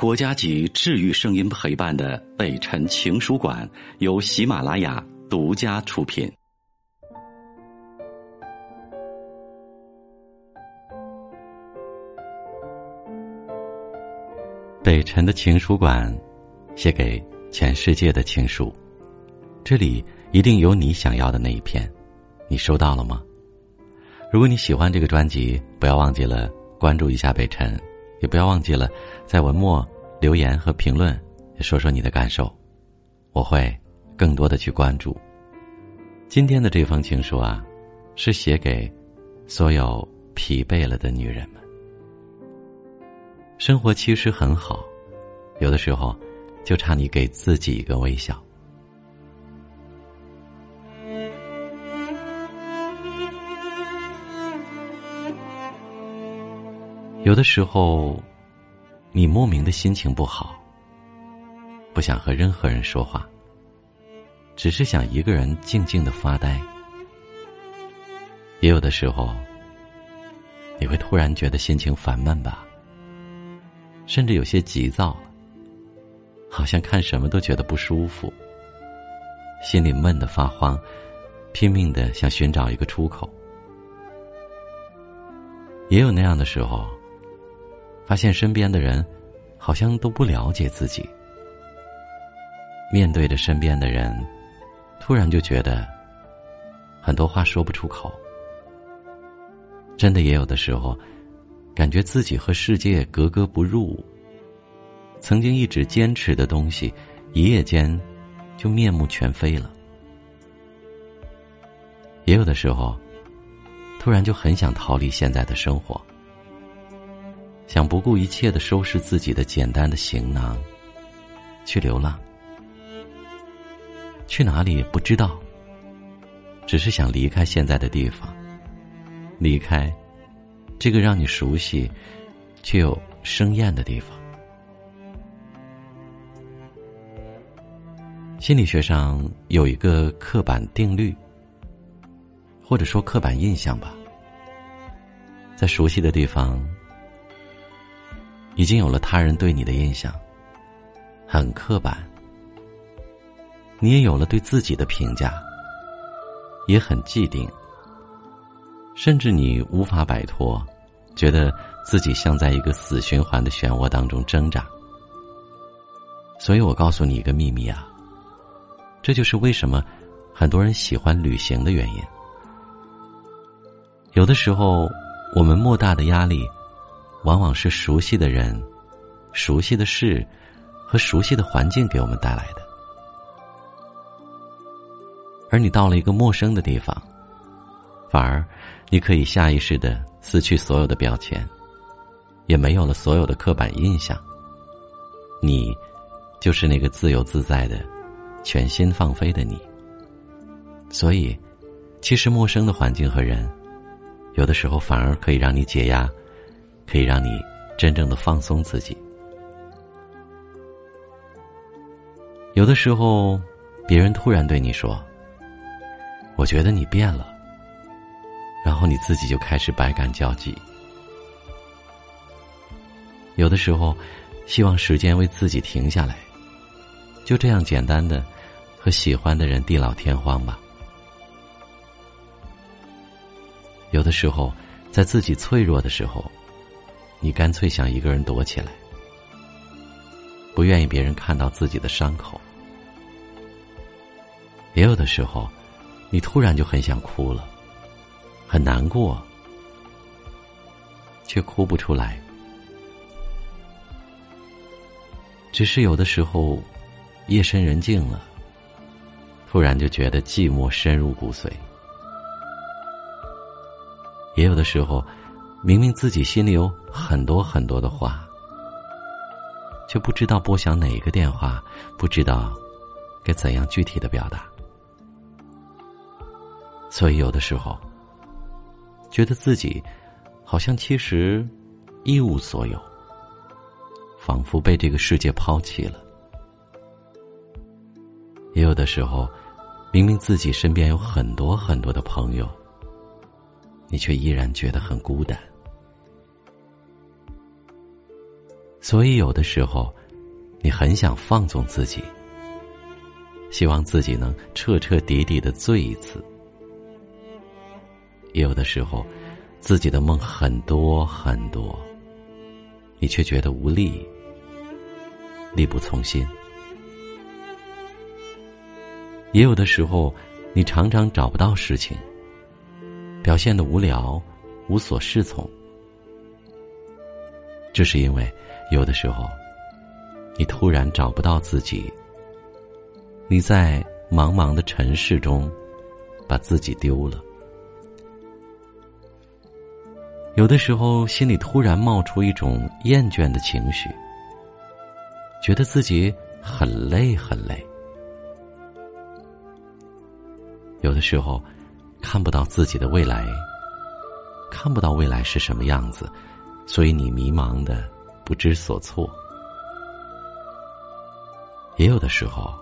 国家级治愈声音陪伴的北辰情书馆由喜马拉雅独家出品。北辰的情书馆，写给全世界的情书，这里一定有你想要的那一篇，你收到了吗？如果你喜欢这个专辑，不要忘记了关注一下北辰。也不要忘记了，在文末留言和评论，说说你的感受，我会更多的去关注。今天的这封情书啊，是写给所有疲惫了的女人们。生活其实很好，有的时候就差你给自己一个微笑。有的时候，你莫名的心情不好，不想和任何人说话，只是想一个人静静的发呆。也有的时候，你会突然觉得心情烦闷吧，甚至有些急躁了，好像看什么都觉得不舒服，心里闷得发慌，拼命的想寻找一个出口。也有那样的时候。发现身边的人，好像都不了解自己。面对着身边的人，突然就觉得很多话说不出口。真的也有的时候，感觉自己和世界格格不入。曾经一直坚持的东西，一夜间就面目全非了。也有的时候，突然就很想逃离现在的生活。想不顾一切的收拾自己的简单的行囊，去流浪，去哪里不知道。只是想离开现在的地方，离开这个让你熟悉却又生厌的地方。心理学上有一个刻板定律，或者说刻板印象吧，在熟悉的地方。已经有了他人对你的印象，很刻板。你也有了对自己的评价，也很既定。甚至你无法摆脱，觉得自己像在一个死循环的漩涡当中挣扎。所以我告诉你一个秘密啊，这就是为什么很多人喜欢旅行的原因。有的时候，我们莫大的压力。往往是熟悉的人、熟悉的事和熟悉的环境给我们带来的，而你到了一个陌生的地方，反而你可以下意识的撕去所有的标签，也没有了所有的刻板印象。你就是那个自由自在的、全心放飞的你。所以，其实陌生的环境和人，有的时候反而可以让你解压。可以让你真正的放松自己。有的时候，别人突然对你说：“我觉得你变了。”然后你自己就开始百感交集。有的时候，希望时间为自己停下来，就这样简单的和喜欢的人地老天荒吧。有的时候，在自己脆弱的时候。你干脆想一个人躲起来，不愿意别人看到自己的伤口。也有的时候，你突然就很想哭了，很难过，却哭不出来。只是有的时候，夜深人静了，突然就觉得寂寞深入骨髓。也有的时候。明明自己心里有很多很多的话，却不知道拨响哪一个电话，不知道该怎样具体的表达，所以有的时候觉得自己好像其实一无所有，仿佛被这个世界抛弃了；也有的时候，明明自己身边有很多很多的朋友，你却依然觉得很孤单。所以有的时候，你很想放纵自己，希望自己能彻彻底底的醉一次；也有的时候，自己的梦很多很多，你却觉得无力，力不从心；也有的时候，你常常找不到事情，表现的无聊，无所适从。这是因为。有的时候，你突然找不到自己，你在茫茫的尘世中把自己丢了。有的时候，心里突然冒出一种厌倦的情绪，觉得自己很累很累。有的时候，看不到自己的未来，看不到未来是什么样子，所以你迷茫的。不知所措，也有的时候，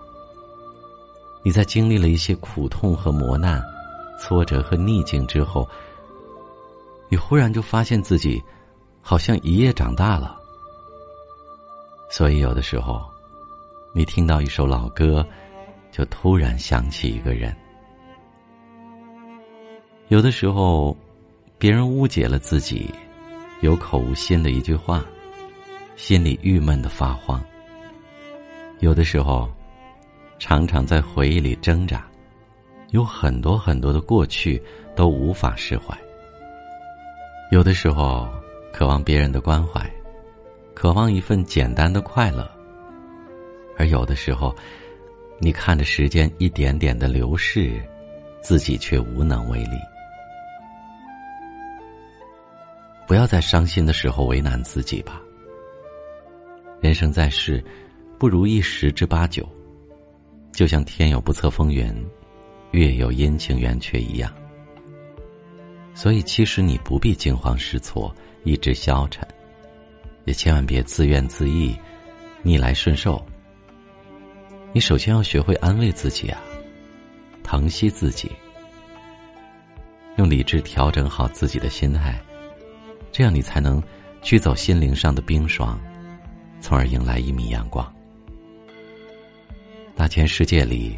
你在经历了一些苦痛和磨难、挫折和逆境之后，你忽然就发现自己好像一夜长大了。所以，有的时候，你听到一首老歌，就突然想起一个人；有的时候，别人误解了自己，有口无心的一句话。心里郁闷的发慌，有的时候，常常在回忆里挣扎，有很多很多的过去都无法释怀。有的时候，渴望别人的关怀，渴望一份简单的快乐，而有的时候，你看着时间一点点的流逝，自己却无能为力。不要在伤心的时候为难自己吧。人生在世，不如意十之八九，就像天有不测风云，月有阴晴圆缺一样。所以，其实你不必惊慌失措、一直消沉，也千万别自怨自艾、逆来顺受。你首先要学会安慰自己啊，疼惜自己，用理智调整好自己的心态，这样你才能驱走心灵上的冰霜。从而迎来一米阳光。大千世界里，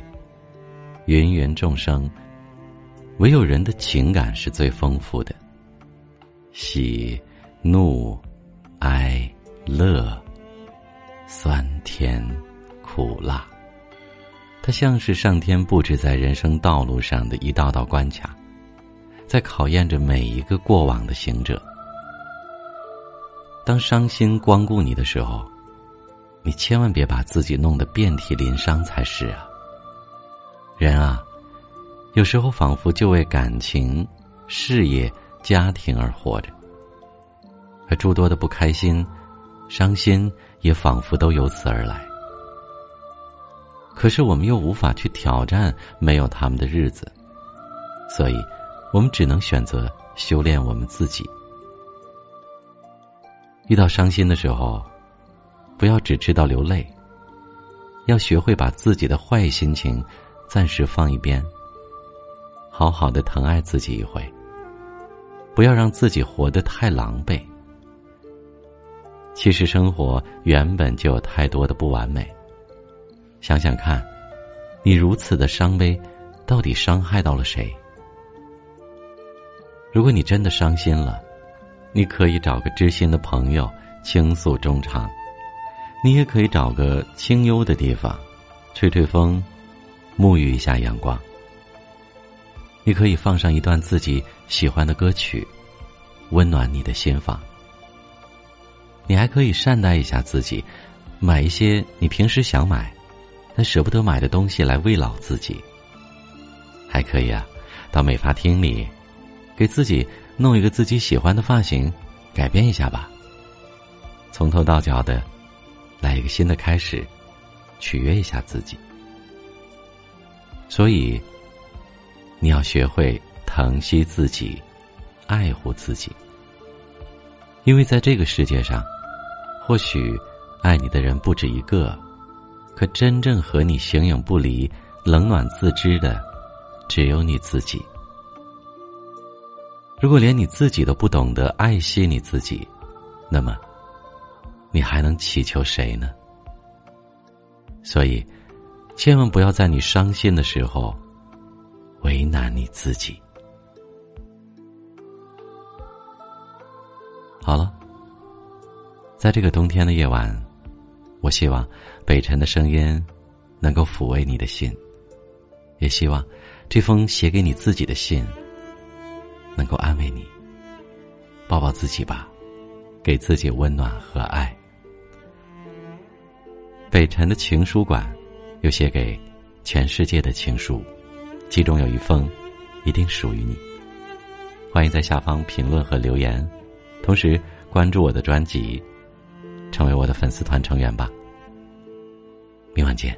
芸芸众生，唯有人的情感是最丰富的。喜、怒、哀、乐、酸甜、苦辣，它像是上天布置在人生道路上的一道道关卡，在考验着每一个过往的行者。当伤心光顾你的时候，你千万别把自己弄得遍体鳞伤才是啊！人啊，有时候仿佛就为感情、事业、家庭而活着，而诸多的不开心、伤心也仿佛都由此而来。可是我们又无法去挑战没有他们的日子，所以，我们只能选择修炼我们自己。遇到伤心的时候，不要只知道流泪。要学会把自己的坏心情暂时放一边，好好的疼爱自己一回。不要让自己活得太狼狈。其实生活原本就有太多的不完美。想想看，你如此的伤悲，到底伤害到了谁？如果你真的伤心了，你可以找个知心的朋友倾诉衷肠，你也可以找个清幽的地方，吹吹风，沐浴一下阳光。你可以放上一段自己喜欢的歌曲，温暖你的心房。你还可以善待一下自己，买一些你平时想买但舍不得买的东西来慰劳自己。还可以啊，到美发厅里，给自己。弄一个自己喜欢的发型，改变一下吧。从头到脚的，来一个新的开始，取悦一下自己。所以，你要学会疼惜自己，爱护自己。因为在这个世界上，或许爱你的人不止一个，可真正和你形影不离、冷暖自知的，只有你自己。如果连你自己都不懂得爱惜你自己，那么，你还能祈求谁呢？所以，千万不要在你伤心的时候为难你自己。好了，在这个冬天的夜晚，我希望北辰的声音能够抚慰你的心，也希望这封写给你自己的信能够安慰你。抱抱自己吧，给自己温暖和爱。北辰的情书馆，有写给全世界的情书，其中有一封，一定属于你。欢迎在下方评论和留言，同时关注我的专辑，成为我的粉丝团成员吧。明晚见。